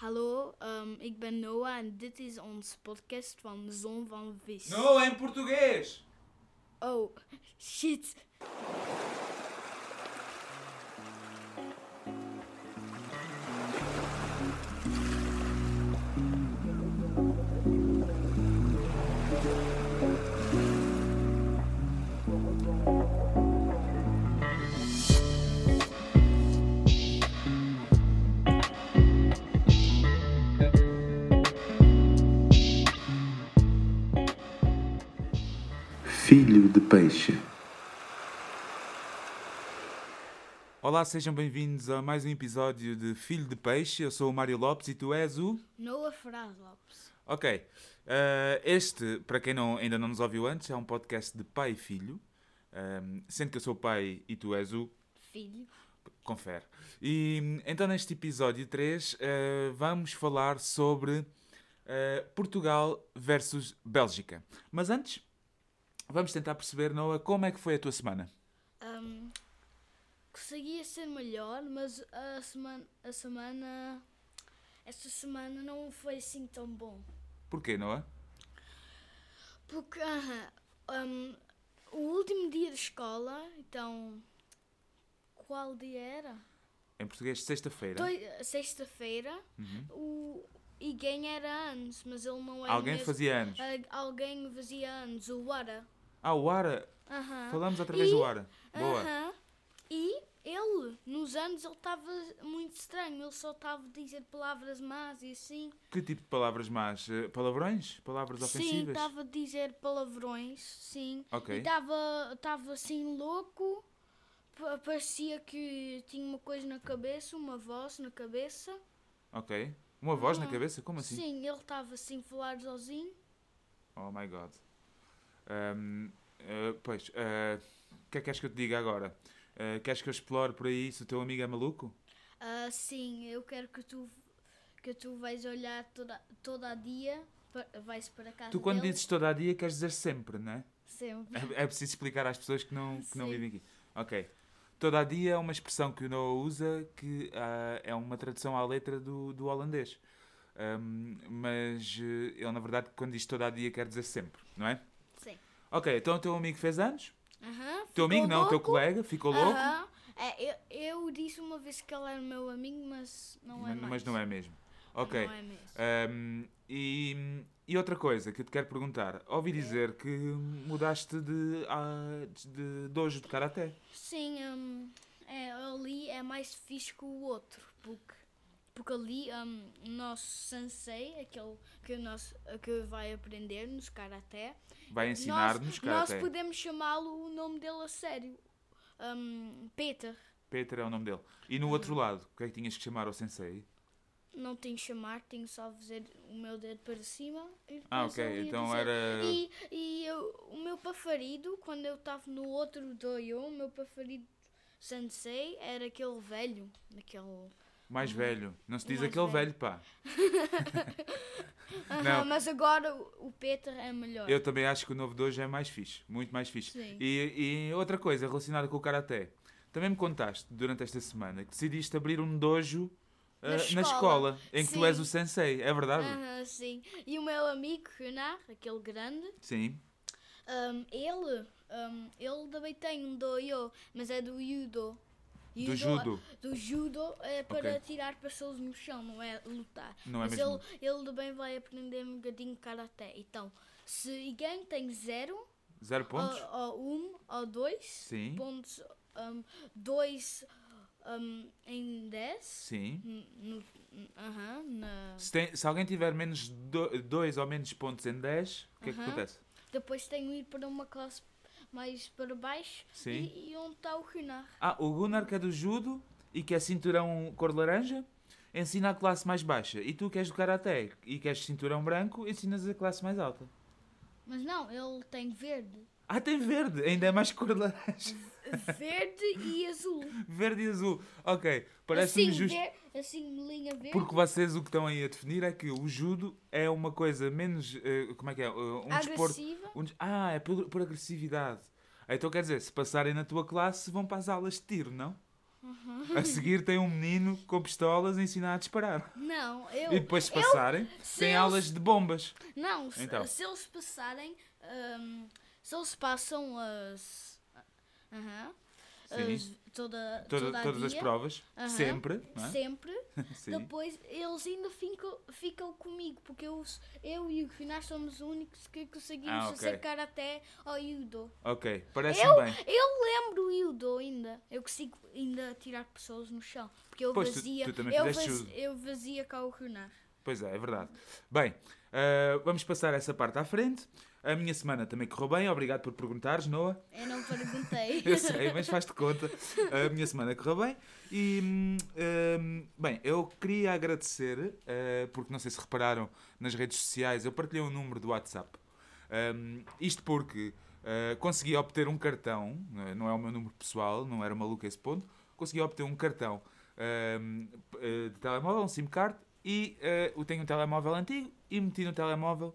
Hallo, um, ik ben Noah en dit is ons podcast van Zon van Vis. Não, é em português! Oh, shit. Filho de peixe. Olá, sejam bem-vindos a mais um episódio de Filho de Peixe. Eu sou o Mário Lopes e tu és o. Noah Ferraz Lopes. Ok. eh, este, para quem não- ainda não nos ouviu antes, é um podcast de pai e filho. Ehm, sendo que eu sou o pai e tu és o. Filho. Confere. E então, neste episódio 3, eh, vamos falar sobre eh, Portugal versus Bélgica. Mas antes, vamos tentar perceber, Noah, como é que foi a tua semana? Um, conseguia ser melhor, mas a semana, a semana. Esta semana não foi assim tão bom. Porquê, Noah? Porque aham, um, o último dia de escola, então. Qual dia era? Em português, sexta-feira. Sexta-feira. Uhum. O Iguem era anos, mas ele não era. Alguém mesmo. fazia anos. Alguém fazia anos, o Wara. Ah, o Ara. Aham. Falamos outra vez E- do Ara. Boa. Aham. E ele, nos anos, ele estava muito estranho. Ele só estava a dizer palavras más e assim. Que tipo de palavras más? Eh, Palavrões? Palavras Sim, ofensivas? estava a dizer palavrões, sim. Ok. E estava assim louco. Pa- Parecia que tinha uma coisa na cabeça, uma voz na cabeça. Ok. Uma voz na cabeça? Como assim? Sim, ele estava assim a falar sozinho. Oh my god. Ahm, eh, pois, eh, o que é que queres que eu te diga agora? Eh, queres que eu explore por aí se o teu amigo é maluco? Ah, sim, eu quero que tu que tu vais olhar toda, toda a dia, vais para casa Tu quando dele, dizes toda a dia queres dizer sempre, não é? sempre. É, é preciso explicar às pessoas que não, que não vivem aqui. Ok. Toda a dia é uma expressão que o Noah usa que ah, é uma tradução à letra do, do holandês. Ahm, mas eh, ele, na verdade, quando diz toda a dia, quer dizer sempre, não é? Ok, então o teu amigo fez anos? Aham, teu amigo não, o teu colega ficou louco? Aham. É, eu, eu disse uma vez que ele era meu amigo, mas não é mas, mais. mas não é mesmo. Ok. Não é mesmo. Ahm, e, e outra coisa que eu te quero perguntar. Ouvi dizer que mudaste de, ah, de dojo de karaté. Sim, hum, é, ali é mais fixe que o outro, porque, porque ali hum, o nosso sensei, aquele que, o nosso, que vai aprender nos karaté, Vai ensinar-nos karaté. nós podemos chamá-lo o nome dele a sério. Hum, Peter. Peter é o nome dele. E no outro lado, o que é que tinhas que chamar ao sensei? Não tenho que chamar, tenho só fazer o meu dedo para cima. E Ah, ok. Então dizer- era. E, e eu- o meu preferido, quando eu estava no outro doyo, o meu preferido sensei era aquele velho, aquele... Mais velho. Não se diz mais aquele velho. velho, pá. Aham, Não. mas agora o o Peter é melhor. Eu também acho que o novo de hoje é mais fixe. Muito mais fixe. Sim. E, e outra coisa relacionada com o karaté. Também me contaste durante esta semana que decidiste abrir um dojo ah, Na na, escola. escola. em que tu Sim. és o sensei. É verdade? Aham, sim. E o meu amigo Renar, aquele grande, Sim. ele, ele também tem um doyo, mas é do judo. Do judo. Do judo é para Ok. tirar pessoas no chão, não é lutar. Não é Mas mesmo? ele, ele também vai aprender um bocadinho karaté. Então, se alguém tem zero, Zero pontos? ou, ou um, ou dois Sim. pontos, um, dois um, em dez, Sim. n- no, n- aham, na, Se, tem- se alguém tiver menos 2 ou menos pontos em 10, o que é que acontece? depois tenho de ir para uma classe mais para baixo Sim. e, e onde está o Renar. Ah, o Gunnar que é do judo e que é cinturão cor laranja, ensina a classe mais baixa. E tu que és do karaté e que és cinturão branco, ensinas a classe mais alta. Mas não, ele tem verde. Ah, tem verde, ainda é mais cor de laranja. Verde e azul. Verde e azul. Ok, parece-me assim, justo. ver- assim, linha verde. Porque vocês o que estão aí a definir é que o judo é uma coisa menos. eh, como é que é? Eh, um desporto. agressiva. um des- ah, é por, por agressividade. Então quer dizer, se passarem na tua classe, vão para as aulas de tiro, não? A seguir tem um menino com pistolas a ensinar a disparar. Não, eu. E depois se eu- passarem, se tem eles- aulas de bombas. Não, se, Então. se eles passarem. hum, se eles passam as. Aham. As- toda, Toda- toda todas as provas. Aham. Sempre. é? Sempre. Depois eles ainda ficam, ficam comigo, porque eu, eu e o Finás somos os únicos que conseguimos Ah, ok. acercar até ao Yudo. Ok, parece-me Eu, bem. eu lembro o Yudo ainda. Eu consigo ainda tirar pessoas no chão. Porque eu Pois, tu- vazia. tu também eu, fizeste vaz- judo. eu vazia cá o Renan. Pois é, é verdade. Bem, ah, vamos passar essa parte à frente. A minha semana também correu bem. Obrigado por perguntares, Noah. Eu não perguntei. Eu sei, mas faz-te conta. A minha semana correu bem. E, hum, hum, bem, eu queria agradecer, eh, porque não sei se repararam nas redes sociais, eu partilhei um número do WhatsApp. Hum, isto porque eh, consegui obter um cartão, eh, não é o meu número pessoal, não era maluco esse ponto, consegui obter um cartão hum, de telemóvel, um SIM card, e eu tenho um telemóvel antigo e meti no telemóvel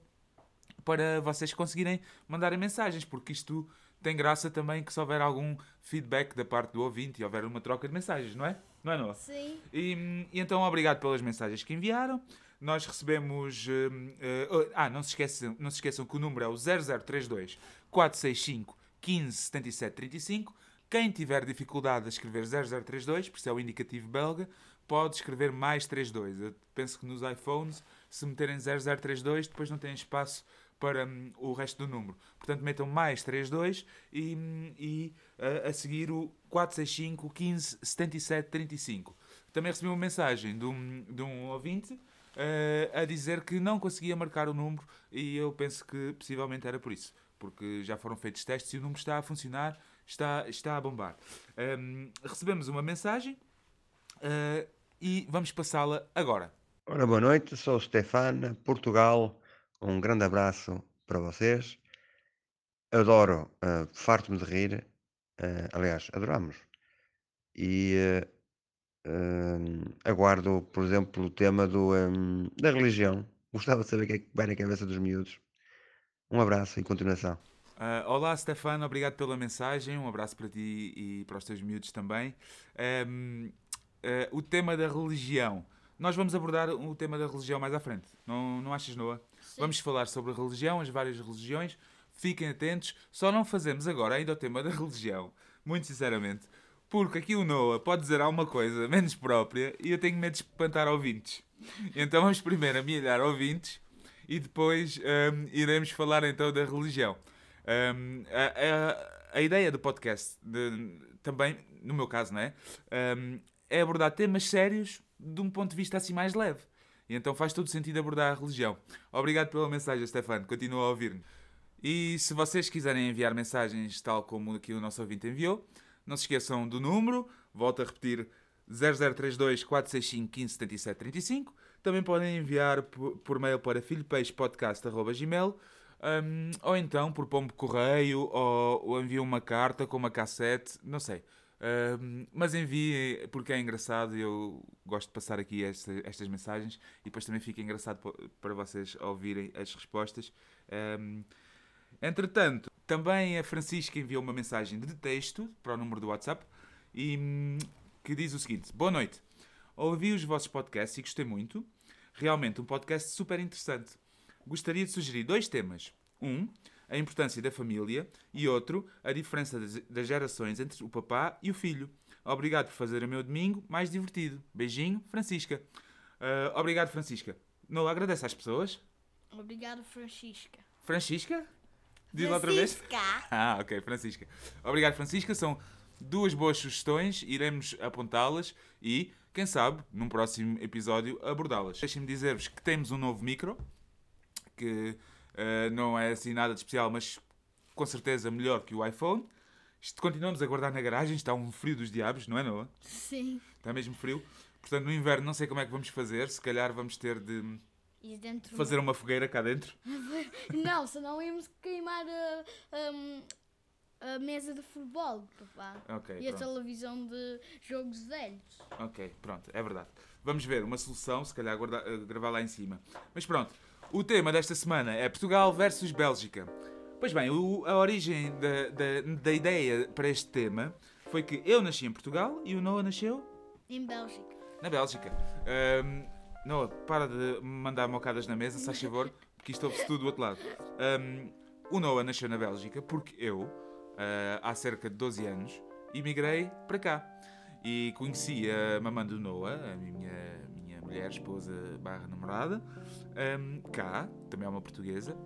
para vocês conseguirem mandarem mensagens, porque isto tem graça também que se houver algum feedback da parte do ouvinte e houver uma troca de mensagens, não é? Não é, Noah? Sim. E, e então, obrigado pelas mensagens que enviaram. Nós recebemos. eh, oh, ah, não se, esqueçam, não se esqueçam que o número é o 0032 465 15 77 35. Quem tiver dificuldade a escrever 0032, por isso é o indicativo belga, pode escrever mais 32. Eu penso que nos iPhones, se meterem 0032, depois não têm espaço para hum, o resto do número. Portanto, metam mais 32 e, hum, e a, a seguir o 465 15 77 35. Também recebi uma mensagem de um, de um ouvinte eh, a dizer que não conseguia marcar o número e eu penso que possivelmente era por isso. Porque já foram feitos testes e o número está a funcionar, está, está a bombar. Hum, recebemos uma mensagem eh, e vamos passá-la agora. Ora, boa noite, sou o Stefano, Portugal. Um grande abraço para vocês. Adoro, eh, farto-me de rir. eh, aliás, adoramos. E hum, aguardo, por exemplo, o tema do, hum, da religião. Gostava de saber o que é que vai na cabeça dos miúdos. Um abraço e continuação. Ah, olá, Stefano, obrigado pela mensagem. Um abraço para ti e para os teus miúdos também. Ahm, ah, o tema da religião. Nós vamos abordar o tema da religião mais à frente. Não, não achas, Noah? Sim. Vamos falar sobre a religião, as várias religiões. Fiquem atentos. Só não fazemos agora ainda o tema da religião. Muito sinceramente. Porque aqui o Noah pode dizer alguma coisa menos própria e eu tenho medo de espantar ouvintes. Então vamos primeiro amelhar ouvintes e depois hum, iremos falar então da religião. Hum, a, a- a ideia do podcast, de- também, no meu caso, não é? Hum, é abordar temas sérios de um ponto de vista assim mais leve. E então faz todo sentido abordar a religião. Obrigado pela mensagem, Stefano. Continua a ouvir-me. E se vocês quiserem enviar mensagens tal como aqui o nosso ouvinte enviou, não se esqueçam do número, volto a repetir 0032 465 15 77 35. Também podem enviar por, por mail para filhopeixepodcast.gmail um, ou então por pombo correio ou, ou enviam uma carta com uma cassete, não sei. Mas enviem porque é engraçado e eu gosto de passar aqui esta- estas mensagens e depois também fica engraçado pa- para vocês ouvirem as respostas. Um, Entretanto, também a Francisca enviou uma mensagem de texto para o número do WhatsApp e hum, que diz o seguinte: Boa noite. Ouvi os vossos podcasts e gostei muito. Realmente um podcast super interessante. Gostaria de sugerir dois temas. Um, a importância da família e outro, a diferença das, gerações entre o papá e o filho. Obrigado por fazer o meu domingo mais divertido. Beijinho, Francisca. Ah, obrigado, Francisca. Não agradece às pessoas. Obrigado, Francisca. Francisca? Diz outra vez. Francisca. Ah, ok, Francisca. Obrigado, Francisca. São duas boas sugestões, iremos apontá-las e, quem sabe, num próximo episódio abordá-las. Deixem-me dizer-vos que temos um novo micro, que eh, não é assim nada de especial, mas com certeza melhor que o iPhone. Isto continuamos a guardar na garagem, está um frio dos diabos, não é, Noah? Sim. Está mesmo frio. Portanto, no inverno não sei como é que vamos fazer, se calhar vamos ter de fazer uma fogueira cá dentro. Não, senão íamos queimar a, a, a mesa de futebol, papá. Ok, e a pronto. televisão de jogos velhos. Ok, pronto, é verdade. Vamos ver uma solução, se calhar guarda- eh, gravar lá em cima. Mas pronto, o tema desta semana é Portugal versus Bélgica. Pois bem, o- a origem da, da, da ideia para este tema foi que eu nasci em Portugal e o Noah nasceu Em Bélgica. na Bélgica. Ahm, Noah, para de mandar mocadas na mesa, se faz favor, porque isto ouve-se tudo do outro lado. Ahm, o Noah nasceu na Bélgica porque eu, ah, há cerca de 12 anos, emigrei para cá. E conheci a mamãe do Noah, a minha mulher, esposa barra namorada, ahm, cá, também é uma portuguesa,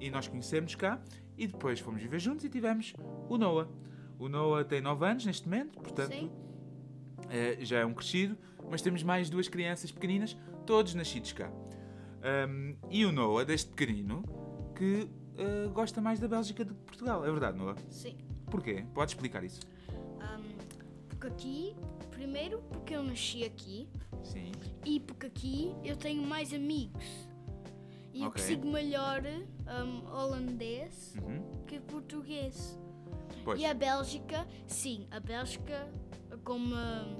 e nós conhecemos cá, e depois fomos viver juntos e tivemos o Noah. O Noah tem 9 anos neste momento, portanto, eh, já é um crescido, mas temos mais duas crianças pequeninas, todos nascidos cá. Ahm, e o Noah, desde pequenino, que eh, gosta mais da Bélgica do que Portugal. É verdade, Noah? Sim. Porquê? Podes explicar isso? Porque aqui, primeiro porque eu nasci aqui Sim. e porque aqui eu tenho mais amigos. E eu Ok. consigo melhor ahm, holandês Uhum. que português. Pois. E a Bélgica, sim, a Bélgica, como hum,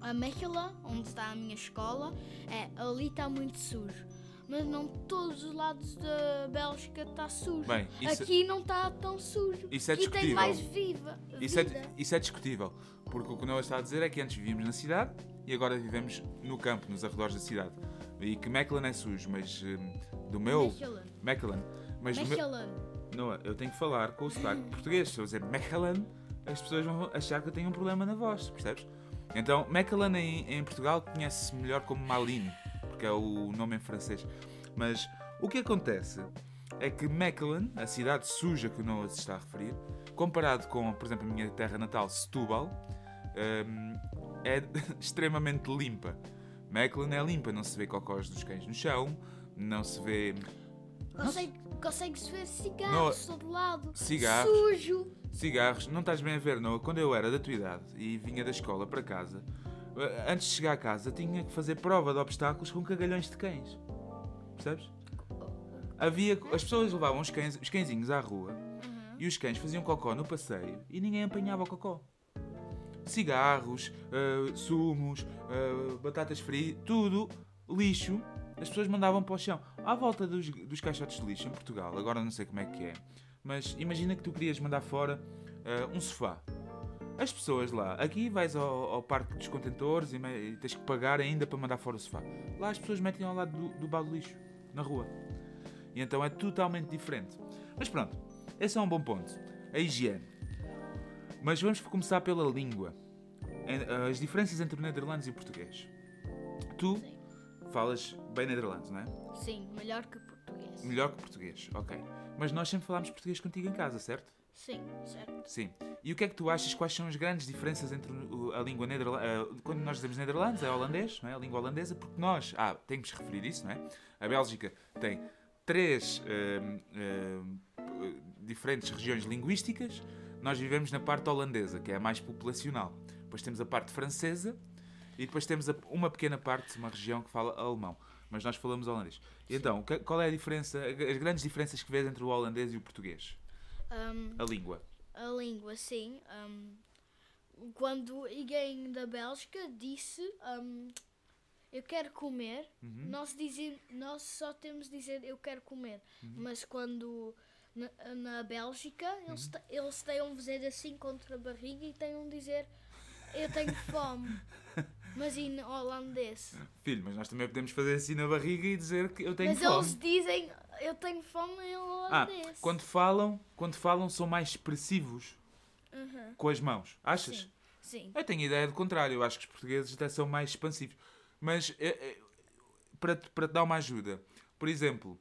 a Mechelen, onde está a minha escola, é, ali está muito sujo. Mas não todos os lados da Bélgica está sujo. Bem, isso- Aqui não está tão sujo. Isso é Aqui tem mais viva. Isso é, isso é discutível, porque o que o Noah está a dizer é que antes vivíamos na cidade e agora vivemos no campo, nos arredores da cidade. E que Mechelen é sujo, mas hum, do meu. Mechelen. Mechelen. Mas do meu. Mechelen. Noah, eu tenho que falar com o sotaque português. Se eu dizer Mechelen, as pessoas vão achar que eu tenho um problema na voz, percebes? Então, Mechelen em, em Portugal conhece-se melhor como Malines, porque é o nome em francês. Mas o que acontece é que Mechelen, a cidade suja que o Noah se está a referir, comparado com, por exemplo, a minha terra natal, Setúbal, hum, é extremamente limpa. Mechelen é limpa, não se vê cocós dos cães no chão, não se vê Consegue, consegue-se ver cigarros todo lado. Cigarros. Sujo. Cigarros, não estás bem a ver, não? Quando eu era da tua idade e vinha da escola para casa, eh, antes de chegar a casa tinha que fazer prova de obstáculos com cagalhões de cães. Percebes? Havia, as pessoas levavam os, cães, os cãezinhos à rua e os cães faziam cocó no passeio e ninguém apanhava o cocó. Cigarros, eh, sumos, eh, batatas fritas, tudo lixo. As pessoas mandavam para o chão. À volta dos, dos caixotes de lixo em Portugal, agora não sei como é que é, mas imagina que tu querias mandar fora eh, um sofá. As pessoas lá, aqui vais ao, ao parque dos contentores e, e tens que pagar ainda para mandar fora o sofá. Lá as pessoas metem ao lado do, do balde de lixo, na rua. E então é totalmente diferente. Mas pronto, esse é um bom ponto. A higiene. Mas vamos começar pela língua. En- As diferenças entre o nederlandês e o português. Tu Sim. falas bem nederlandês, não é? Sim, melhor que português. Melhor que português, ok. Mas nós sempre falámos português contigo em casa, certo? Sim, certo. Sim. E o que é que tu achas? Quais são as grandes diferenças entre a língua nederlandesa? Quando nós dizemos nederlandês, é holandês, não é? A língua holandesa, porque nós. Ah, temos que referir isso, não é? A Bélgica tem três hum, hum, diferentes regiões linguísticas. Nós vivemos na parte holandesa, que é a mais populacional. Depois temos a parte francesa e depois temos uma pequena parte, uma região que fala alemão. Mas nós falamos holandês. E então, qual é a diferença, as grandes diferenças que vês entre o holandês e o português? Ahm, A língua. a língua, sim. ahm, quando alguém da Bélgica disse ahm, eu quero comer, Uhum. nós, dizem, nós só temos de dizer eu quero comer. Uhum. Mas quando na, na Bélgica eles, te- eles têm um dizer assim contra a barriga e têm um dizer eu tenho fome. Mas em holandês. Filho, mas nós também podemos fazer assim na barriga e dizer que eu tenho Mas fome. eles dizem eu tenho fome em Ah, holandês. quando falam, quando falam são mais expressivos Uhum, com as mãos. Achas? Sim. Sim. Eu tenho ideia do contrário. Eu acho que os portugueses até são mais expansivos. Mas eh, eh, para, para te dar uma ajuda, por exemplo,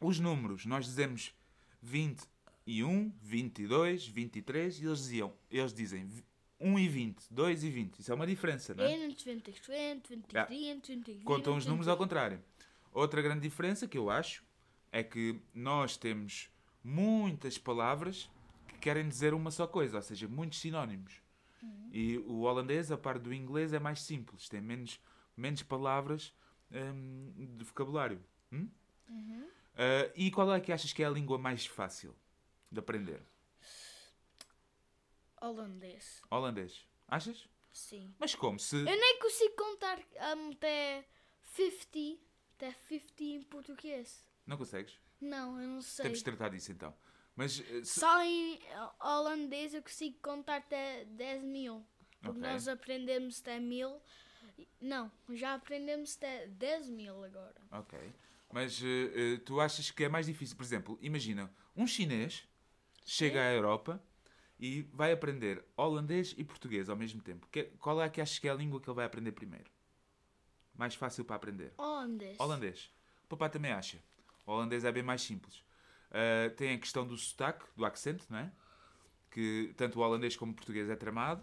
os números, nós dizemos 21, 22, 23 e eles diziam, eles dizem vi- 1 e 20, 2 e 20. Isso é uma diferença, não é? 21, 20, 20, Ah, 20, 20, contam os números ao contrário. Outra grande diferença que eu acho é que nós temos muitas palavras que querem dizer uma só coisa, ou seja, muitos sinónimos. E o holandês, a par do inglês, é mais simples, tem menos, menos palavras hum, de vocabulário. Hum? Ah, e qual é que achas que é a língua mais fácil de aprender? Holandês. Holandês. Achas? Sim. Mas como? Se... Eu nem consigo contar um, até 50, até 50 em português. Não consegues? Não, eu não sei. Temos de tratar disso então. Mas eh, se- Só em holandês eu consigo contar até 10 mil. Porque Ok. nós aprendemos até mil. Não, já aprendemos até 10 mil agora. Ok. Mas eh, eh, tu achas que é mais difícil? Por exemplo, imagina, um chinês chega à Europa e vai aprender holandês e português ao mesmo tempo. Que- qual é que achas que é a língua que ele vai aprender primeiro? Mais fácil para aprender? Holandês. Holandês. O papai também acha. O holandês é bem mais simples. Uh, tem a questão do sotaque, do accent, não é? Que tanto o holandês como o português é tramado.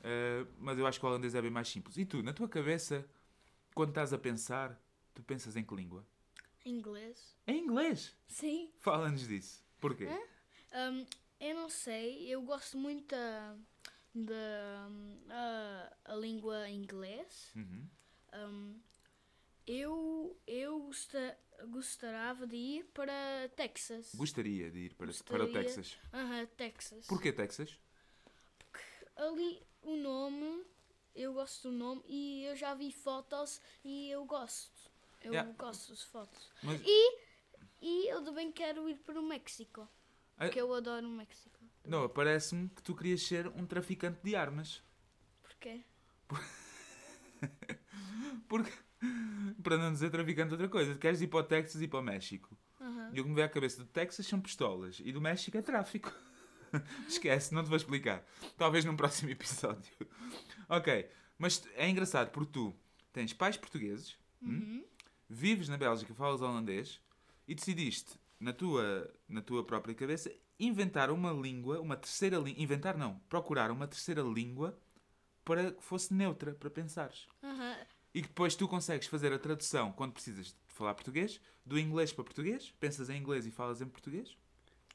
Uh, mas eu acho que o holandês é bem mais simples. E tu, na tua cabeça, quando estás a pensar, tu pensas em que língua? Inglês. Em inglês. Sim. Fala-nos disso. Porquê? Hum, eu não sei, eu gosto muito da, da hum, a, a língua inglês. Uhum. Hum, eu eu gosta, gostava de ir para Texas. Gostaria de ir para, para Gostaria. Texas. Aham, Texas. Porquê Texas? Ali o nome, eu gosto do nome e eu já vi fotos e eu gosto. Eu Yeah. gosto das fotos. Mas, E eu também quero ir para o México. Ah. Porque eu adoro o México. não, parece-me que tu querias ser um traficante de armas. Porquê? Porque, para não dizer traficante outra coisa, queres ir para o Texas e para o México. Aham. E o que me vem à cabeça do Texas são pistolas e do México é tráfico. Esquece, não te vou explicar. Talvez num próximo episódio. ok, mas é engraçado porque tu tens pais portugueses, hum? Uhum. Vives na Bélgica, falas holandês e decidiste, na tua, na tua própria cabeça, inventar uma língua, uma terceira língua. Inventar não, procurar uma terceira língua para que fosse neutra, para pensares. Aham. E que depois tu consegues fazer a tradução quando precisas de falar português, do inglês para português, pensas em inglês e falas em português.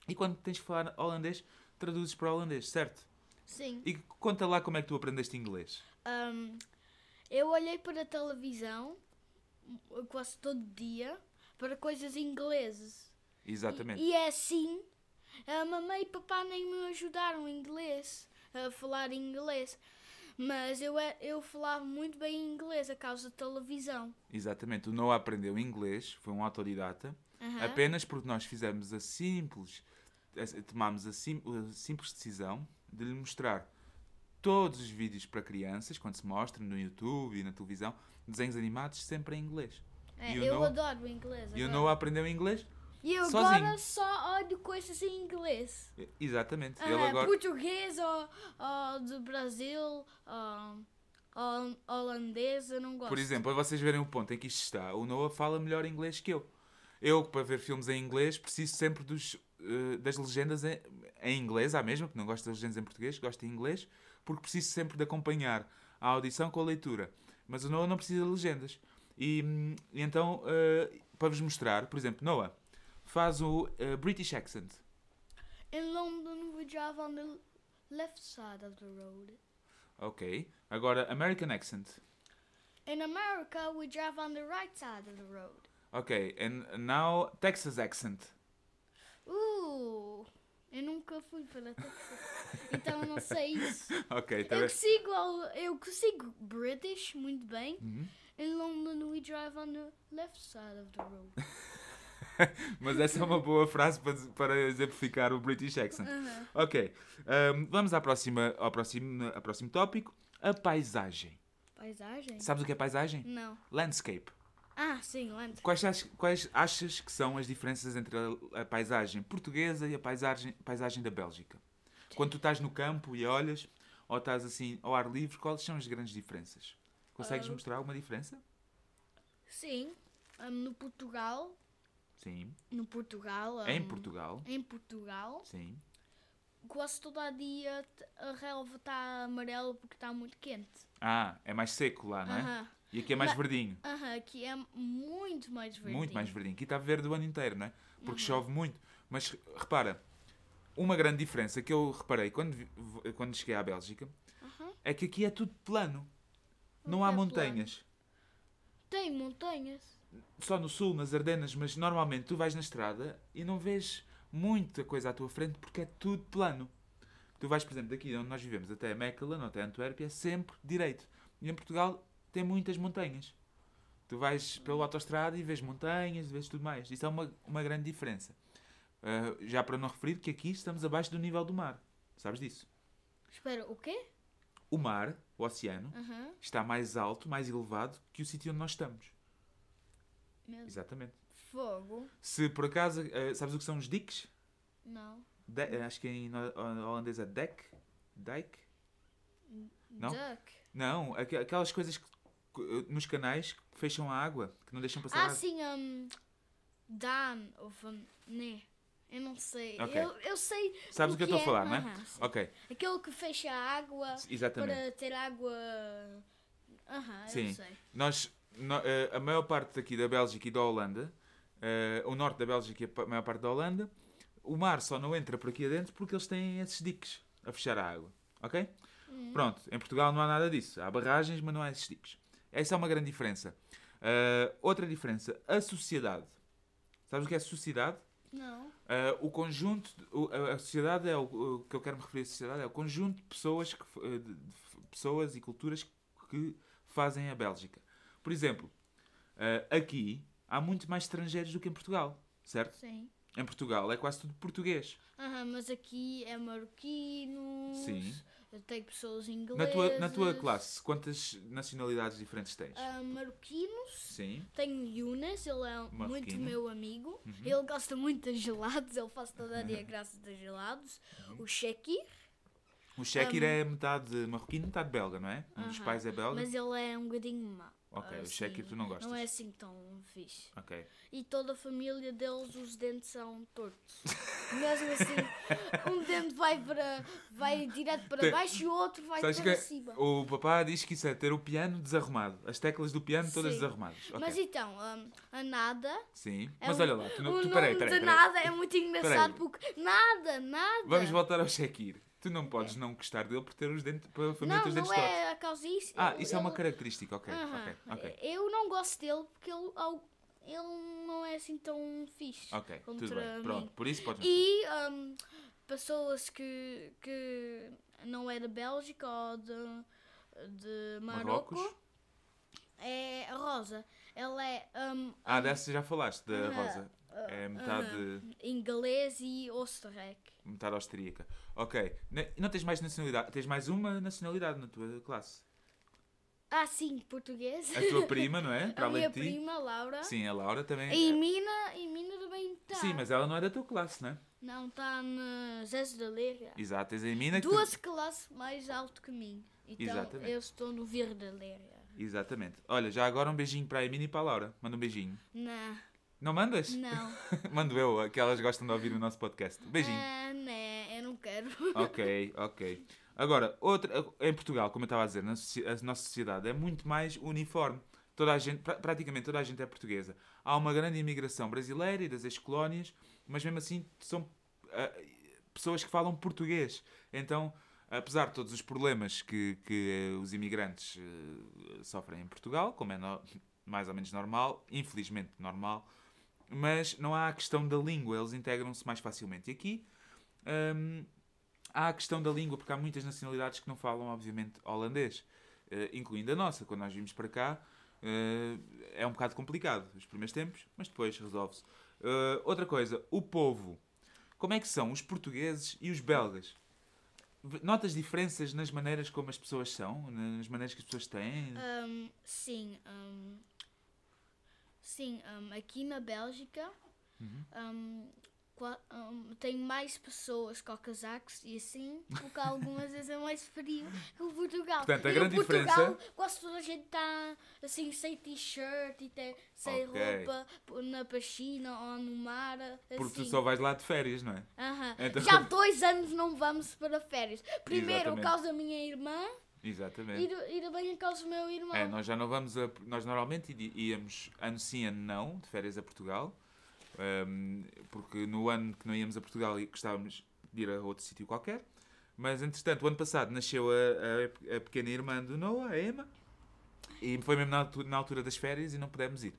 E quando tens que falar holandês, traduzes para holandês, certo? Sim. E conta lá como é que tu aprendeste inglês. Ahm, eu olhei para a televisão quase todo dia para coisas inglesas. Exatamente. E, e é assim. A mamãe e papai nem me ajudaram inglês, a falar inglês. Mas eu, é- eu falava muito bem inglês a causa da televisão. Exatamente. O Noah aprendeu inglês, foi um autodidata, Aham. apenas porque nós fizemos a simples, tomámos a, sim- a simples decisão de lhe mostrar todos os vídeos para crianças, quando se mostra no YouTube e na televisão, desenhos animados sempre em inglês. É, o eu Noah- adoro o inglês. E o. Noah aprendeu inglês? E eu agora só olho coisas em inglês. Exatamente. Ele Ah, agora... Português ou, ou do Brasil ou, holandês, eu não gosto. Por exemplo, para vocês verem o ponto em que isto está, o Noah fala melhor inglês que eu. Eu, para ver filmes em inglês, preciso sempre dos, eh, das legendas em, em inglês, à mesma, porque não gosto das legendas em português, gosto em inglês, porque preciso sempre de acompanhar a audição com a leitura. Mas o Noah não precisa de legendas. E, e então, eh, para vos mostrar, por exemplo, Noah, faz o eh, British accent. In London we drive on the left side of the road. Ok. Agora, American accent. In America we drive on the right side of the road. Ok. And now, Texas accent. Uh, eu nunca fui para Texas. Então não sei isso. Ok, tá Eu bem. consigo, eu consigo British muito bem. Uhum. In London we drive on the left side of the road. Mas essa é uma boa frase para, para exemplificar o British accent. Aham. Ok, ahm, vamos à próxima, ao, próximo, ao próximo tópico. A paisagem. Paisagem? Sabes o que é paisagem? Não. Landscape. Ah, sim, land. Quais, quais achas que são as diferenças entre a, a paisagem portuguesa e a paisagem, paisagem da Bélgica? Quando tu estás no campo e olhas, ou estás assim ao ar livre, quais são as grandes diferenças? Consegues Ah, mostrar alguma diferença? Sim. hum, no Portugal. Sim. No Portugal. Em hum, Portugal. Em Portugal. Sim. Quase todo o dia a relva está amarela porque está muito quente. Ah, é mais seco lá, não é? Aham. E aqui é mais Mas- verdinho. Aham, aqui é muito mais verde. Muito mais verdinho. Aqui está verde o ano inteiro, não é? Porque Uhum. chove muito. Mas repara, uma grande diferença que eu reparei quando, quando cheguei à Bélgica Aham. é que aqui é tudo plano. Não que há é montanhas. Tem montanhas. Só no sul, nas Ardenas, mas normalmente tu vais na estrada e não vês muita coisa à tua frente porque é tudo plano. Tu vais, por exemplo, daqui onde nós vivemos até Mechelen ou até Antuérpia, é sempre direito. E em Portugal tem muitas montanhas. Tu vais pela autostrada e vês montanhas, vês tudo mais. Isso é uma, uma grande diferença. Uh, já para não referir que aqui estamos abaixo do nível do mar. Sabes disso? Espera, o quê? O mar, o oceano, Aham. está mais alto, mais elevado que o sítio onde nós estamos. Meu Exatamente. fogo. Se por acaso, uh, sabes o que são os diques? Não. De- acho que em ho- holandês é deck. Dike? Não? Duck. Não, aqu- aquelas coisas que, nos canais que fecham a água, que não deixam passar Ah, água. sim, um, Dan, ou van, né. Eu não sei. Ok. Eu, eu sei. Sabes o que eu estou a é. falar, não é? Ok, Aquele que fecha a água exatamente. para ter água. Aham, Sim. eu sei. Nós, no- eh, a maior parte aqui da Bélgica e da Holanda, eh, o norte da Bélgica e a maior parte da Holanda, o mar só não entra por aqui adentro porque eles têm esses diques a fechar a água. Ok? Hum. Pronto, em Portugal não há nada disso. Há barragens, mas não há esses diques. Essa é uma grande diferença. Eh, outra diferença, a sociedade. Sabes o que é a sociedade? Não. Uh, o conjunto, o- a sociedade é o, o que eu quero me referir a sociedade é o conjunto de pessoas, que, uh, de, de pessoas e culturas que fazem a Bélgica. Por exemplo, uh, aqui há muito mais estrangeiros do que em Portugal, certo? Sim. Em Portugal é quase tudo português. Aham, mas aqui é marroquinos. Sim. Tem pessoas inglesas. Na tua, na tua classe, quantas nacionalidades diferentes tens? ah, marroquinos. Sim. Tenho Younes, ele é muito Marroquino. Uhum. meu amigo. Ele gosta muito de gelados, ele faz toda a dia graça de gelados. Uhum. O Shekir, O Shekir é metade marroquino, metade belga, não é? Um dos pais é belga. mas ele é um bocadinho mau. Ok, o assim, Shekir tu não gostas. Não é assim tão fixe. Ok. E toda a família deles, os dentes são tortos. Mesmo assim, um dente vai para vai direto para baixo e o outro vai Sabes para cima. o papá diz que isso é ter o piano desarrumado. As teclas do piano todas Sim. desarrumadas. Ok. Mas então, hum, a nada. Sim. é Mas um- olha lá, tu, não, o tu nome peraí, peraí, de peraí. nada é muito engraçado Peraí. porque nada, nada. Vamos voltar ao Shekir. Tu não podes não gostar dele por ter os dentes, família Não, os dentes não tortos. é a causa disso. Ah, eu- isso é uma eu- característica, ok. Aham. Ok, ok. Eu não gosto dele porque ele, ele não é assim tão fixe. Ok, tudo bem. mim. Pronto, por isso podes. E hum, pessoas que, que não é da Bélgica ou de, de Marrocos Marrocos. é a Rosa. Ela é hum, Ah, dessa já falaste, da Aham. Rosa. É metade, inglês e Oostenrijk. metade austríaca. Ok. Ne- Não tens mais nacionalidade? Tens mais uma nacionalidade na tua classe. Ah, sim, português. A tua prima, não é? Para a minha prima, Laura. Sim, a Laura também. E Mina, e Mina também está. Sim, mas ela não é da tua classe, não é? Não, está na Zés da Leira. Exato, tens a Mina que tu- Duas classes mais alto que mim. Então Exatamente. eu estou no Verde da Leira. Exatamente. Olha, já agora um beijinho para a Emina e para a Laura. Manda um beijinho. Não, Não mandas? não. Mando eu, que elas gostam de ouvir o nosso podcast. Beijinho. Ah, né, eu não quero. Ok, ok. Agora, outra, em Portugal, como eu estava a dizer, a nossa sociedade é muito mais uniforme. Toda a gente, pra- praticamente toda a gente é portuguesa. Há uma grande imigração brasileira e das ex-colónias, mas mesmo assim são ah, pessoas que falam português. Então, apesar de todos os problemas que, que eh, os imigrantes eh, sofrem em Portugal, como é no- mais ou menos normal, infelizmente normal, mas não há a questão da língua, eles integram-se mais facilmente. E aqui hum, há a questão da língua, porque há muitas nacionalidades que não falam, obviamente, holandês, eh, incluindo a nossa. Quando nós vimos para cá, eh, é um bocado complicado os primeiros tempos, mas depois resolve-se. Eh, outra coisa, o povo. Como é que são os portugueses e os belgas? Notas diferenças nas maneiras como as pessoas são, nas maneiras que as pessoas têm? Hum, sim, hum, sim, hum, aqui na Bélgica Uhum. hum, hum, tem mais pessoas com casacos e assim, porque algumas vezes é mais frio que o Portugal. Portanto, a E grande Portugal, diferença- quase toda a gente está assim, sem t-shirt e tem, sem Ok. roupa na piscina ou no mar. Assim. Porque tu só vais lá de férias, não é? Aham. Então- Já há dois anos não vamos para férias. Primeiro, por causa da minha irmã Exatamente. e, do- e também por causa do meu irmão. É, nós já não vamos a. Nós normalmente íamos ano sim, ano não, de férias a Portugal. Ahm, porque no ano que não íamos a Portugal e gostávamos de ir a outro sítio qualquer. Mas entretanto, o ano passado nasceu a, a- a pequena irmã do Noah, a Emma. E foi mesmo na altura, na altura das férias e não pudemos ir.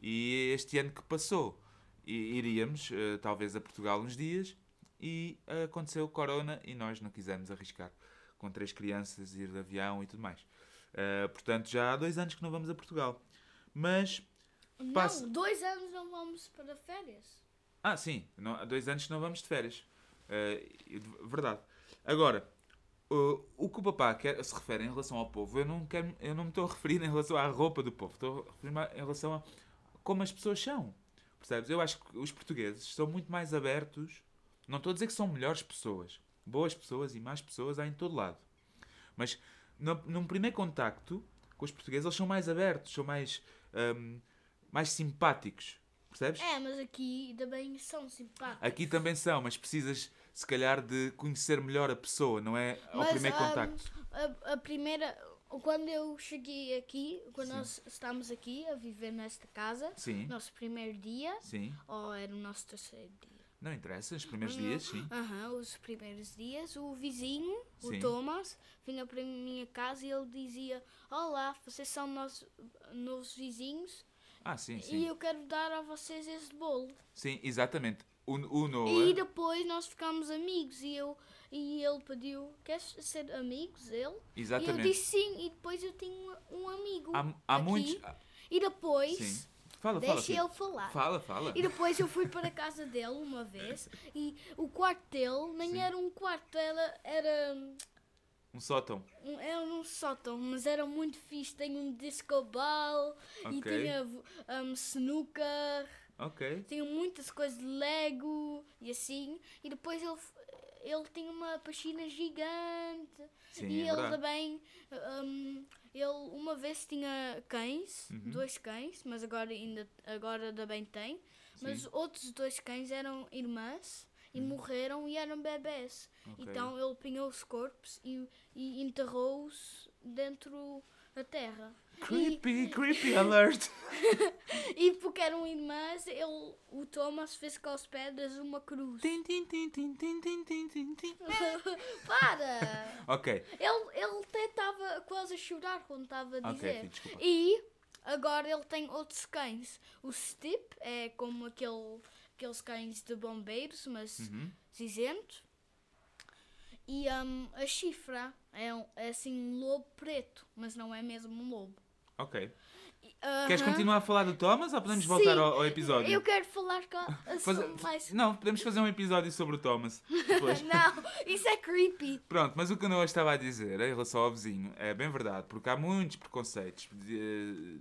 E este ano que passou, iríamos eh, talvez a Portugal uns dias. E aconteceu Corona e nós não quisemos arriscar com três crianças, ir de avião e tudo mais. Uh, portanto, já há dois anos que não vamos a Portugal. Mas, Não, passa- dois anos não vamos para férias. Ah, sim. Não, há dois anos que não vamos de férias. De- verdade. Agora, o, o que o papá quer, se refere em relação ao povo, eu não, quero, eu não me estou a referir em relação à roupa do povo. Estou a referir-me em relação a como as pessoas são. Percebes? Eu acho que os portugueses são muito mais abertos. Não estou a dizer que são melhores pessoas. Boas pessoas e más pessoas há em todo lado. Mas no, num primeiro contacto com os portugueses, eles são mais abertos, são mais, hum, mais simpáticos. Percebes? É, mas aqui também são simpáticos. Aqui também são, mas precisas, se calhar, de conhecer melhor a pessoa, não é? Ao Mas, primeiro hum, contacto. A, a primeira. Quando eu cheguei aqui, quando Sim. nós estávamos aqui a viver nesta casa, Sim, nosso primeiro dia, sim. ou era o nosso terceiro dia? Não interessa, os primeiros dias, sim. Aham, os primeiros dias, o vizinho, Sim. o Thomas, vinha para a minha casa e ele dizia: Olá, vocês são nossos novos vizinhos Ah, sim, e sim. eu quero dar a vocês este bolo. Sim, exatamente. O, o E Noah. depois nós ficámos amigos e, eu, e ele pediu: Queres ser amigos? Ele? E eu Exatamente. disse sim, e depois eu tinha um amigo. Há, há aqui. muitos. E depois, Sim. Fala, deixa ele falar. Fala, fala. E depois eu fui para a casa dele uma vez e o quarto dele nem Sim. era um quarto, era, era, Um sótão. um, era um sótão, mas era muito fixe. Tem um disco ball e Ok. tinha um, snooker, Ok. tinha muitas coisas de Lego e assim. E depois ele, ele tinha uma piscina gigante. Sim, e é ele verdade. também, um, ele uma vez tinha cães, Uhum. dois cães, mas agora ainda agora também tem. Mas Sim. outros dois cães eram irmãs e morreram e eram bebés. Uhum. Ok. Então ele pinhou os corpos e, e enterrou-os dentro a Terra. Creepy, e... creepy alert! e porque eram irmãs, ele, o Thomas fez com as pedras uma cruz. Tim, tim, tim, tim, tim, tim, tim, tim. Para! ok. Ele, ele até estava quase a chorar quando estava a dizer. Okay. E agora ele tem outros cães. O Stip é como aquele, aqueles cães de bombeiros, mas uhum. cinzento. E hum, a chifra é, um, é assim um lobo preto, mas não é mesmo um lobo. Ok. E, Queres aham. continuar a falar do Thomas ou podemos Sim, voltar ao, ao episódio? Eu quero falar com a Faz- mais. Não, podemos fazer um episódio sobre o Thomas. Não, isso é creepy. Pronto, mas o que o Noah estava a dizer em relação ao vizinho é bem verdade, porque há muitos preconceitos de-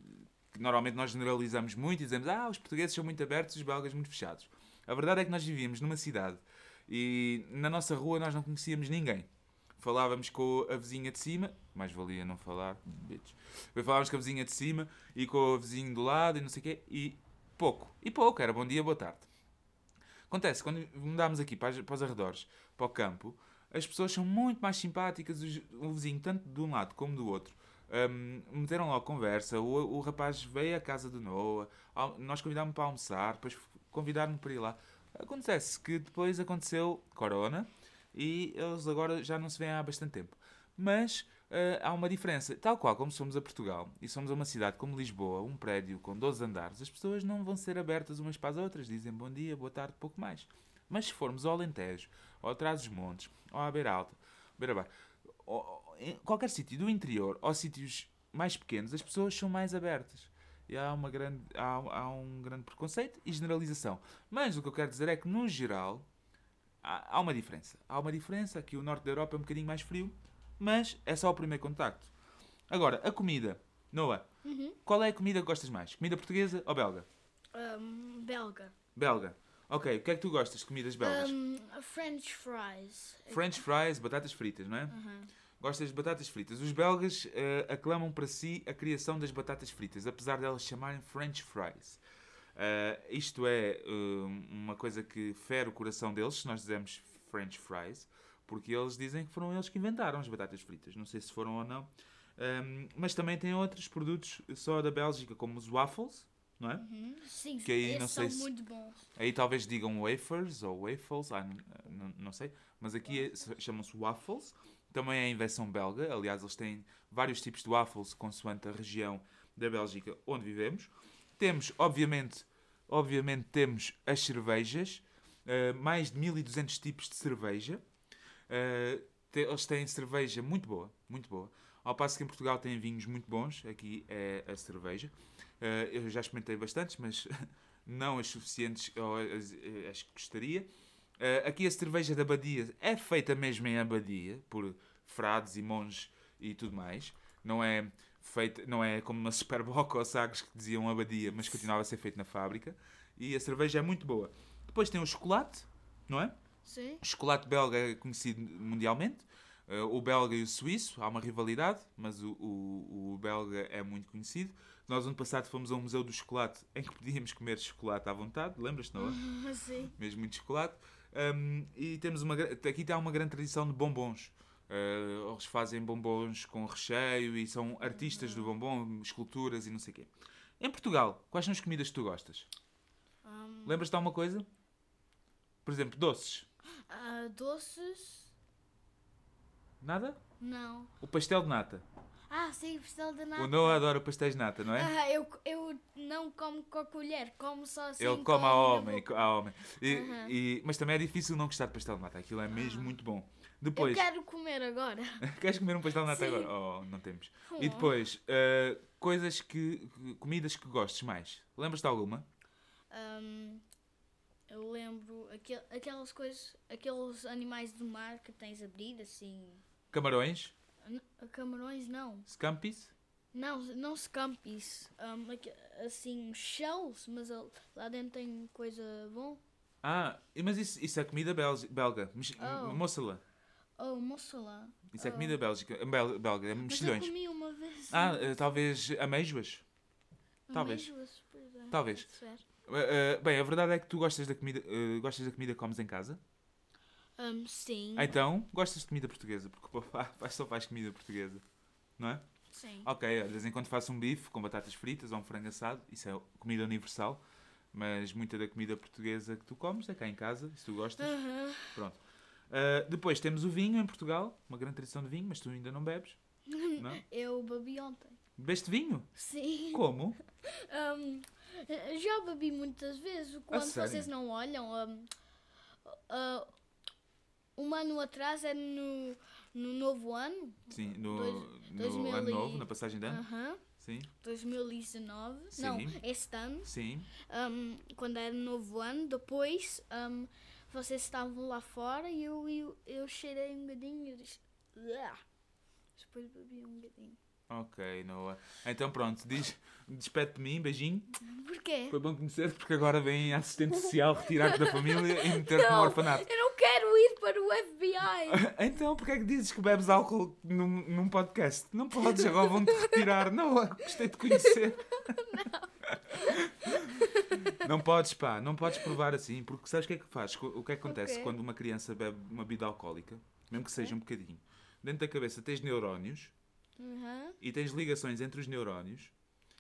que normalmente nós generalizamos muito e dizemos ah, os portugueses são muito abertos e os belgas muito fechados. A verdade é que nós vivíamos numa cidade e na nossa rua nós não conhecíamos ninguém. Falávamos com a vizinha de cima, mais valia não falar, bitch. Falávamos com a vizinha de cima e com o vizinho do lado e não sei o quê, e pouco. E pouco, era bom dia, boa tarde. Acontece, quando mudámos aqui para, as- para os arredores, para o campo, as pessoas são muito mais simpáticas, os- o vizinho, tanto de um lado como do outro. hum, meteram logo conversa, o, o rapaz veio à casa do Noah, nós convidámos para almoçar, depois convidaram-me para ir lá. Acontece que depois aconteceu Corona e eles agora já não se veem há bastante tempo. Mas eh, há uma diferença. Tal qual como somos a Portugal e somos a uma cidade como Lisboa, um prédio com 12 andares, as pessoas não vão ser abertas umas para as outras, dizem bom dia, boa tarde, pouco mais. Mas se formos ao Alentejo, ou atrás dos montes, ou à Beira Alta, Beira Baixa, ou- qualquer sítio do interior, ou sítios mais pequenos, as pessoas são mais abertas. E há, uma grande, há, há um grande preconceito e generalização. Mas o que eu quero dizer é que, no geral, há, há uma diferença. Há uma diferença que o norte da Europa é um bocadinho mais frio, mas é só o primeiro contacto. Agora, a comida. Noah, Uhum. qual é a comida que gostas mais? Comida portuguesa ou belga? Um, belga. Belga. Ok, o que é que tu gostas de comidas belgas? Um, French fries. French fries, batatas fritas, não é? Uhum. Gostas de batatas fritas. Os belgas eh, aclamam para si a criação das batatas fritas, apesar delas chamarem French fries. Eh, isto é eh, uma coisa que fere o coração deles, se nós dizemos French fries, porque eles dizem que foram eles que inventaram as batatas fritas. Não sei se foram ou não. Ahm, mas também tem outros produtos só da Bélgica, como os waffles, não é? Uhum. Sim, Que aí não sei são se- muito bons. Aí talvez digam wafers ou waffles, ah, não, não sei. Mas aqui é- se- chamam-se waffles. Também é a invenção belga. Aliás, eles têm vários tipos de waffles consoante a região da Bélgica onde vivemos. Temos, obviamente, obviamente temos as cervejas. eh, mais de 1200 tipos de cerveja. Eh, te- eles têm cerveja muito boa, muito boa. Ao passo que em Portugal têm vinhos muito bons. Aqui é a cerveja. Eh, eu já experimentei bastantes, mas não as suficientes, ou as, as que gostaria. Eh, aqui a cerveja da Abadia é feita mesmo em Abadia, por frades e monges e tudo mais. Não é feita, não é como uma Superboc ou Sagres que diziam Abadia, mas continuava a ser feito na fábrica. E a cerveja é muito boa. Depois tem o chocolate, não é? Sim. O chocolate belga é conhecido mundialmente. Uh, o belga e o suíço, há uma rivalidade, mas o, o, o, belga é muito conhecido. Nós, ano passado, fomos ao Museu do Chocolate em que podíamos comer chocolate à vontade, lembras-te, não é? Sim. Mesmo muito chocolate. Um, e temos uma, aqui está uma grande tradição de bombons. Uh, eles fazem bombons com recheio e são artistas do bombom, esculturas e não sei o quê. Em Portugal, quais são as comidas que tu gostas? Um, Lembras-te de alguma coisa? Por exemplo, doces. ah, doces. Nada? Não. O pastel de nata. Ah, sim, pastel de nata. O Noah adora pastéis de nata, não é? Ah, eu, eu não como com a colher, como só assim. Ele com come a homem, a homem. E, Aham. e- mas também é difícil não gostar de pastel de nata. Aquilo é mesmo muito bom. Eu Depois, quero comer agora. queres comer um pastel de nata Sim. agora? Oh, não temos. Oh. E depois, uh, coisas que. comidas que gostes mais. Lembras-te de alguma? Ahm, eu lembro aquel, aquelas coisas, aqueles animais do mar que tens a abrir assim. Camarões? Camarões não. Scampis? Não, não scampis. Ahm, aque- assim, shells, mas lá dentro tem coisa bom. Ah, mas isso, isso é comida belga. Oh. Moçala. Oh, moçala. Isso é Oh. comida bélgica, bel- belga. É Mas eu mexilhões. comi uma vez. Ah, eh, talvez talvez. Amêijoas, pois é, Talvez. Uh, uh, bem, a verdade é que tu gostas da comida, uh, gostas da comida que comes em casa. Ahm, sim. Então, gostas de comida portuguesa, porque o papá só faz comida portuguesa. Não é? Sim. Ok, de vez em quando faço um bife com batatas fritas ou um frango assado, isso é comida universal. Mas muita da comida portuguesa que tu comes é cá em casa, se tu gostas. Aham. Pronto. Uh, depois temos o vinho em Portugal, uma grande tradição de vinho, mas tu ainda não bebes. Não? Eu bebi ontem. Bebeste vinho? Sim. Como? Ahm, já bebi muitas vezes. Quando vocês não olham, ahm, ah, um ano atrás era no, no novo ano, Sim, no, Dois- no 2000 ano e- novo, na passagem de ano. Aham, Sim, 2019. Não, Sim. este ano. sim. ahm, quando era novo ano, depois ahm, vocês estavam lá fora e eu, eu, eu cheirei um bocadinho e disse. Depois bebi um bocadinho. Ok, Noah. Então pronto, diz, despede de mim, beijinho. Porquê? Foi bom conhecer-te porque agora vem a assistente social retirar-te da família e meter-te no Não. orfanato. Eu não quero ir para o FBI! Então, porquê é que dizes que bebes álcool num, num podcast? Não podes, agora vão-te retirar. Não, gostei de conhecer. Não podes, pá, não podes provar assim, porque sabes o que é que faz? O que é que acontece Ok. quando uma criança bebe uma bebida alcoólica, mesmo que seja um bocadinho? Dentro da cabeça tens neurónios Aham. e tens ligações entre os neurónios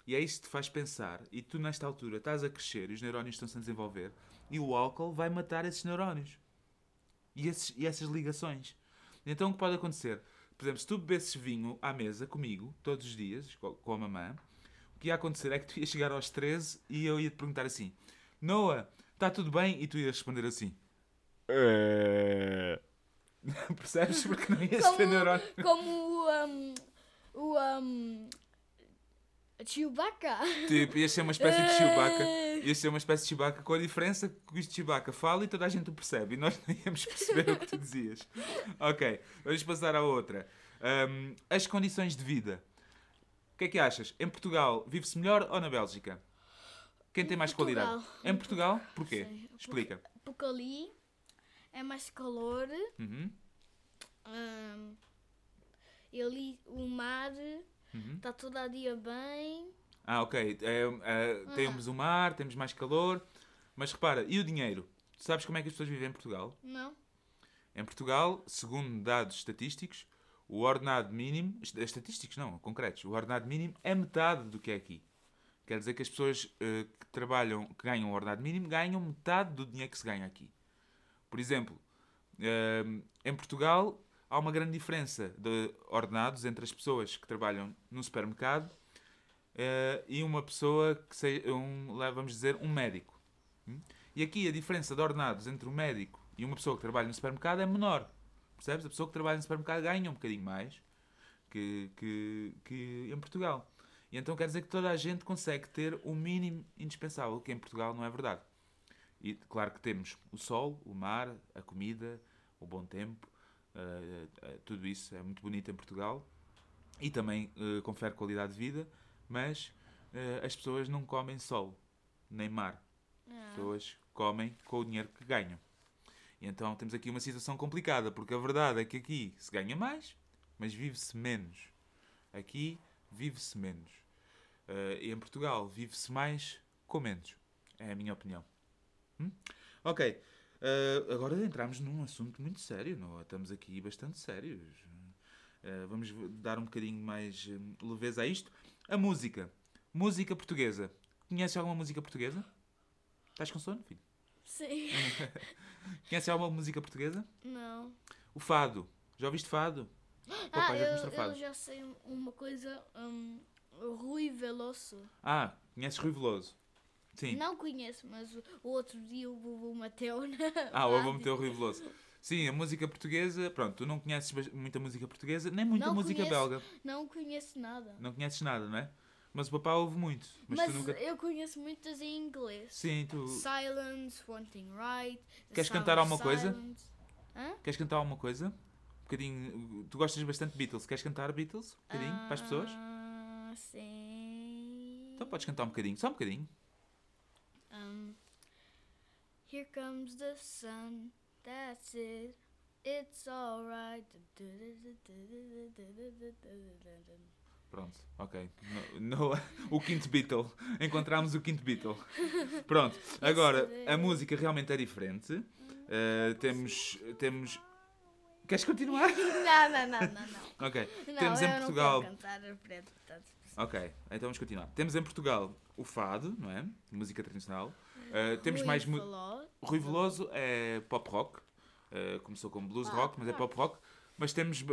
e é isso que te faz pensar. E tu, nesta altura, estás a crescer e os neurónios estão-se a desenvolver e o álcool vai matar esses neurónios e, esses, e essas ligações. Então, o que pode acontecer? Por exemplo, se tu bebesses vinho à mesa comigo, todos os dias, co- com a mamã, o que ia acontecer é que tu ias chegar aos 13 e eu ia te perguntar assim: Noah, está tudo bem? E tu ias responder assim: "É." Percebes? Porque não ias ter neurónios. Como o. Um, o. Um, Chewbacca. Tipo, ia ser uma espécie de Chewbacca. Ia ser uma espécie de Chewbacca com a diferença que o Chewbacca fala e toda a gente o percebe. E nós não íamos perceber o que tu dizias. Ok, vamos passar à outra. Ahm, as condições de vida. O que é que achas? Em Portugal vive-se melhor ou na Bélgica? Quem tem mais Portugal. qualidade? Em Portugal? Porquê? Porque- Explica. Porque ali é mais calor. Uhum, Um, e ali o mar uhum. está todo a dia bem. Ah, ok. É, é, temos o mar, temos mais calor. Mas repara, e o dinheiro? Tu sabes como é que as pessoas vivem em Portugal? Não? Em Portugal, segundo dados estatísticos, o ordenado mínimo, est- estatísticos não, concretos, o ordenado mínimo é metade do que é aqui. Quer dizer que as pessoas eh, que trabalham, que ganham o ordenado mínimo, ganham metade do dinheiro que se ganha aqui. Por exemplo, eh, em Portugal há uma grande diferença de ordenados entre as pessoas que trabalham no supermercado eh, e uma pessoa que seja, um, vamos dizer, um médico. Hum? E aqui a diferença de ordenados entre um médico e uma pessoa que trabalha no supermercado é menor. Percebes? A pessoa que trabalha no supermercado ganha um bocadinho mais que, que, que em Portugal. E então quer dizer que toda a gente consegue ter o mínimo indispensável, que em Portugal não é verdade. E claro que temos o sol, o mar, a comida, o bom tempo, uh, uh, tudo isso é muito bonito em Portugal e também uh, confere qualidade de vida, mas as pessoas não comem sol, nem mar. As pessoas comem com o dinheiro que ganham. E então temos aqui uma situação complicada, porque a verdade é que aqui se ganha mais, mas vive-se menos. Aqui vive-se menos. E em Portugal vive-se mais com menos. É a minha opinião. Hum? Ok. Uh, agora entramos num assunto muito sério. Não? Estamos aqui bastante sérios. Uh, vamos dar um bocadinho mais leveza a isto. A música. Música portuguesa. Conhece alguma música portuguesa? Estás com sono, filho? Sim. Conhece alguma música portuguesa? Não. O fado. Já ouviste fado? Ah, eu, eu, já sei uma coisa. Um, Rui Veloso. Ah, conheces Rui Veloso? Sim. Não conheço, mas o outro dia o Bubu meteu na. Ah, o Bubu meteu o Rui Veloso. Sim, a música portuguesa, pronto, tu não conheces muita música portuguesa, nem muita não música conheço, belga. Não conheço nada. Não conheces nada, não é? Mas o papá ouve muito. Mas, mas nunca... eu conheço muitas em inglês. Sim, tu. Silence, Wanting Right. Queres cantar alguma coisa? Hã? Queres cantar alguma coisa? Um bocadinho. Tu gostas bastante de Beatles. Queres cantar Beatles? Um bocadinho? para as pessoas? Ah, sim. Então podes cantar um bocadinho, só um bocadinho. Here comes the sun, that's it. It's alright. Pronto, ok. No, no, o quinto Beatle. Encontramos o quinto Beatle. Pronto, agora a música realmente é diferente. Uh, temos, temos. Queres continuar? Não, não, não, não. não. Ok. Não, temos em Portugal. Cantar, ok, então vamos continuar. Temos em Portugal o fado, não é? Música tradicional. Uh, temos Rui mais. Veloso. Rui Veloso é pop rock. Uh, começou como blues ah, rock, mas é pop rock. Mas temos uh,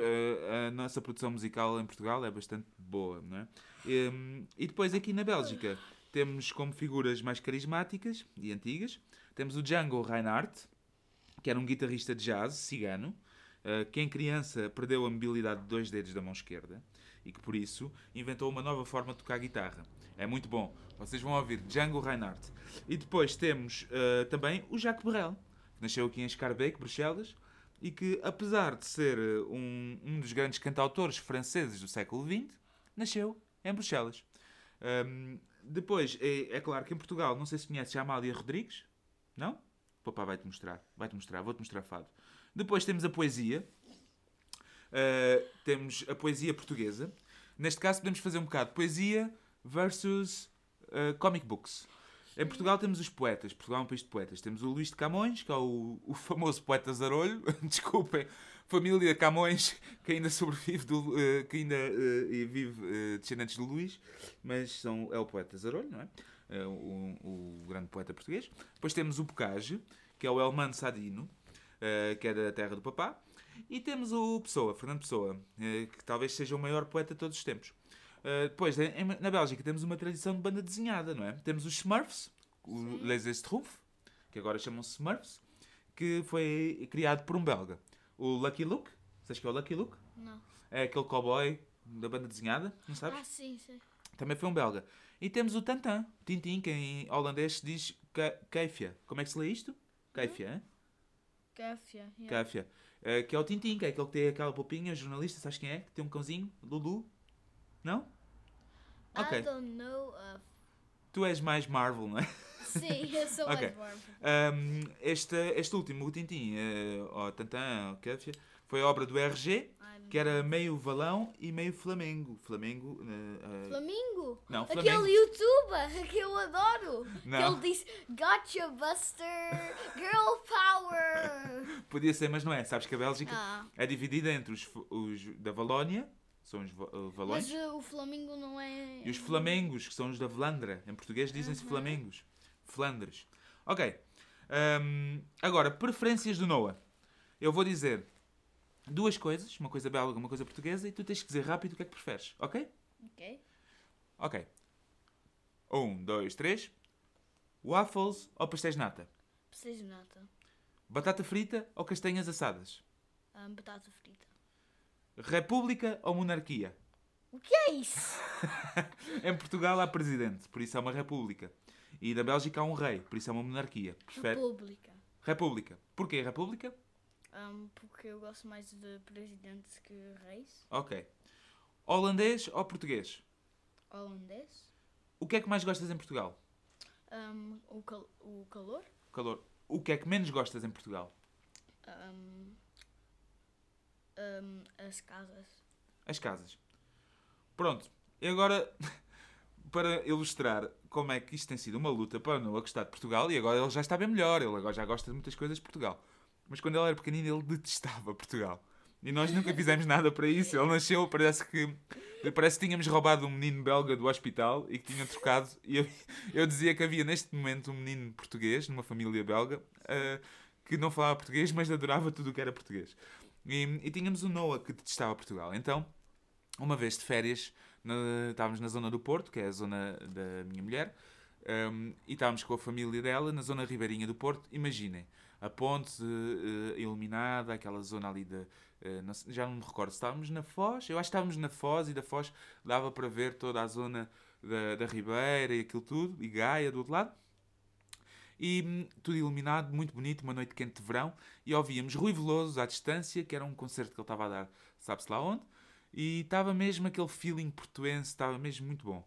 a nossa produção musical em Portugal é bastante boa, não é? E, um, e depois aqui na Bélgica temos como figuras mais carismáticas e antigas, temos o Django Reinhardt, que era um guitarrista de jazz cigano, que em criança perdeu a mobilidade de dois dedos da mão esquerda e que por isso inventou uma nova forma de tocar guitarra. É muito bom. Vocês vão ouvir Django Reinhardt. E depois temos uh, também o Jacques Brel, que nasceu aqui em Schaerbeek, Bruxelas, e que, apesar de ser eh, um, um dos grandes cantautores franceses do século XX, nasceu em Bruxelas. Um, depois, é, é, claro que em Portugal, não sei se conheces a Amália Rodrigues, não? Papá vai-te mostrar, vai-te mostrar, vou-te mostrar fado. Depois temos a poesia, uh, temos a poesia portuguesa. Neste caso podemos fazer um bocado poesia versus uh, comic books. Em Portugal temos os poetas. Portugal é um país de poetas. Temos o Luís de Camões, que é o, o famoso poeta Zarolho. Desculpem, família Camões, que ainda sobrevive, do, uh, que ainda uh, vive uh, descendentes de Luís, mas são, é o poeta Zarolho, não é? O, o, grande poeta português. Depois temos o Bocage, que é o Elman Sadino, que é da terra do papá. E temos o Pessoa, Fernando Pessoa, que talvez seja o maior poeta de todos os tempos. Uh, depois, na Bélgica, temos uma tradição de banda desenhada, não é? Temos os Smurfs, o Les Schtroumpfs, que agora chamam-se Smurfs, que foi criado por um belga. O Lucky Luke, sabes que é o Lucky Luke? Não. É aquele cowboy da banda desenhada, não sabes? Ah, sim, sim. Também foi um belga. E temos o Tantan, Tintin, que em holandês se diz Keifia. Como é que se lê isto? Keifia, hein? Keifia, yeah. Uh, que é o Tintin, que é aquele que tem aquela popinha, jornalista, sabes quem é? Que tem um cãozinho, Lulu. Não? Ok. I don't know of... Tu és mais Marvel, não é? Sim, eu sou okay. mais Marvel. Um, este, este último, o Tintin, uh, ou Tantan, ou foi obra do RG, que era meio valão e meio Flamengo. Flamengo. Uh, uh... Flamengo? Não, Flamengo. Aquele youtuber que eu adoro. Não. Que ele disse Gotcha Buster, Girl Power. Podia ser, mas não é. Sabes que a Bélgica ah. é dividida entre os, os da Valónia são os uh, valões. Mas o Flamengo não é. E os Flamengos, que são os da Vlandra. Em português dizem-se uhum. Flamengos. Flandres. Ok. Um, agora, preferências do Noah. Eu vou dizer duas coisas, uma coisa belga, uma coisa portuguesa, e tu tens que dizer rápido o que é que preferes, ok? Ok. Ok. Um, dois, três. Waffles ou pastéis de nata? Pastéis de nata. Batata frita ou castanhas assadas? Um, batata frita. República ou monarquia? O que é isso? em Portugal há presidente, por isso é uma república. E na Bélgica há um rei, por isso é uma monarquia. Prefere? República. República. Porquê república? Ahm, porque eu gosto mais de presidentes que reis. Ok. Holandês ou português? Holandês. O que é que mais gostas em Portugal? Ahm, o, cal- o calor. Calor. O que é que menos gostas em Portugal? Ahm, ahm, as casas. As casas. Pronto. E agora, para ilustrar como é que isto tem sido uma luta para o Noah gostar de Portugal, e agora ele já está bem melhor, ele agora já gosta de muitas coisas de Portugal. Mas quando ele era pequenino, ele detestava Portugal. E nós nunca fizemos nada para isso. Ele nasceu, parece que parece que tínhamos roubado um menino belga do hospital e que tinha trocado. E eu, eu dizia que havia neste momento um menino português, numa família belga, eh, que não falava português, mas adorava tudo o que era português. E, e tínhamos o Noah que detestava Portugal. Então, uma vez de férias, na- estávamos na zona do Porto, que é a zona da minha mulher, um, e estávamos com a família dela na zona ribeirinha do Porto. Imaginem, a ponte eh, iluminada, aquela zona ali de. eh, já não me recordo estávamos na Foz, eu acho que estávamos na Foz e da Foz dava para ver toda a zona da, da Ribeira e aquilo tudo, e Gaia do outro lado. E hum, tudo iluminado, muito bonito, uma noite quente de verão. E ouvíamos Rui Veloso à distância, que era um concerto que ele estava a dar, sabe-se lá onde. E estava mesmo aquele feeling portuense, estava mesmo muito bom.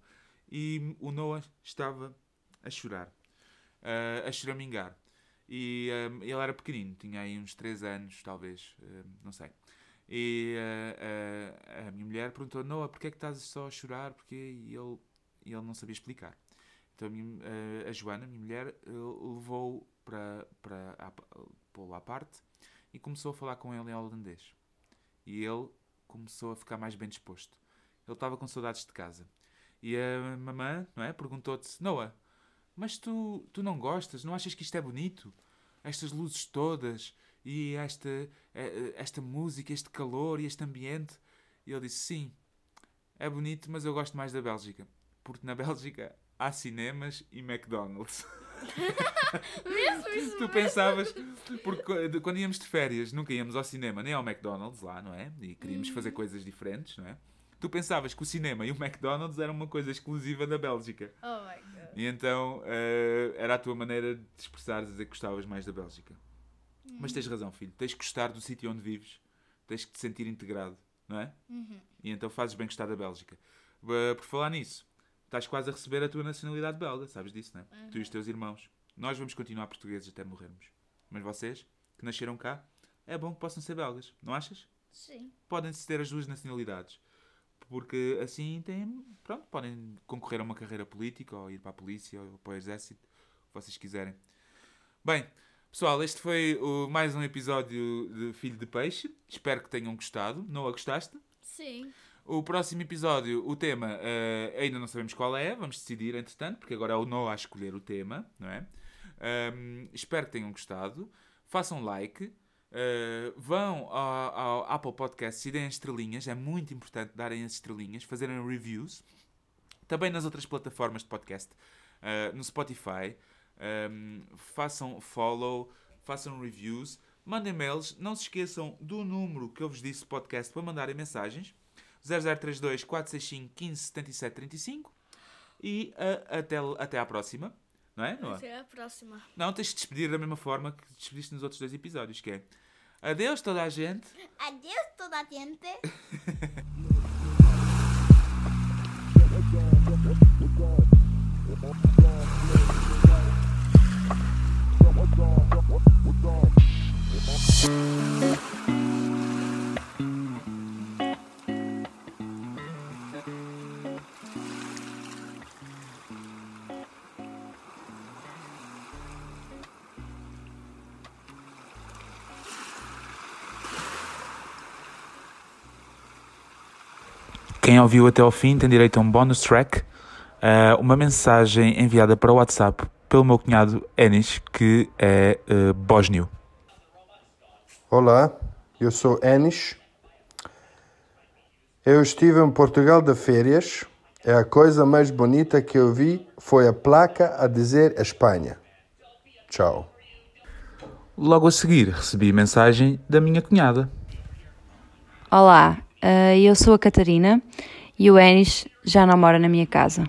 E o Noah estava a chorar, ah, a choramingar. E ah, ele era pequenino, tinha aí uns 3 anos, talvez, ah, não sei. E ah, ah, a minha mulher perguntou: Noah, porquê é que estás só a chorar? Porque ele, ele não sabia explicar. Então a, minha- ah, a Joana, a minha mulher, eh, levou-o para, para pô-lo à parte e começou a falar com ele em holandês. E ele começou a ficar mais bem disposto. Ele estava com saudades de casa. E a mamã, não é? Perguntou-te: Noah, mas tu, tu não gostas? Não achas que isto é bonito? Estas luzes todas e esta, eh, eh, esta música, este calor e este ambiente? E ele disse: Sim, é bonito, mas eu gosto mais da Bélgica. Porque na Bélgica há cinemas e McDonald's. Mesmo isso? Tu pensavas, porque quando íamos de férias nunca íamos ao cinema nem ao McDonald's lá, não é? E queríamos fazer coisas diferentes, não é? Tu pensavas que o cinema e o McDonald's eram uma coisa exclusiva da Bélgica. Oh my god. E então eh, era a tua maneira de te expressares a dizer que gostavas mais da Bélgica. Mas tens razão, filho. Tens que gostar do sítio onde vives. Tens que te sentir integrado, não é? Uhum. E então fazes bem gostar da Bélgica. Ba- Por falar nisso, estás quase a receber a tua nacionalidade belga, sabes disso, não é? Tu e os teus irmãos. Nós vamos continuar portugueses até morrermos. Mas vocês, que nasceram cá, é bom que possam ser belgas, não achas? Sim. Podem-se ter as duas nacionalidades. Porque assim têm, pronto, podem concorrer a uma carreira política ou ir para a polícia ou para o exército, o que vocês quiserem. Bem, pessoal, este foi o- mais um episódio de Filho de Peixe. Espero que tenham gostado. Não a gostaste? Sim. O próximo episódio, o tema, eh, ainda não sabemos qual é, vamos decidir entretanto, porque agora é o Noah a escolher o tema, não é? Ahm, espero que tenham gostado. Façam like. Eh, vão ao, ao Apple Podcasts e deem as estrelinhas, é muito importante darem as estrelinhas, fazerem reviews. Também nas outras plataformas de podcast, eh, no Spotify. Ahm, façam follow, façam reviews, mandem mails. Não se esqueçam do número que eu vos disse podcast para mandarem mensagens. 0032 465 15 77 35 e ah, até, até à próxima. Não é? Noah? Até a próxima. Não, tens de despedir da mesma forma que te despediste nos outros dois episódios, que é Adeus toda a gente. Adeus toda a gente. ouviu até ao fim tem direito a um bonus track, ah, uma mensagem enviada para o WhatsApp pelo meu cunhado Enis, que é uh, bósnio. Olá, eu sou Enis. Eu estive em Portugal de férias. É a coisa mais bonita que eu vi foi a placa a dizer Espanha. Tchau. Logo a seguir recebi mensagem da minha cunhada. Olá, eh, eu sou a Catarina e o Enis já não mora na minha casa.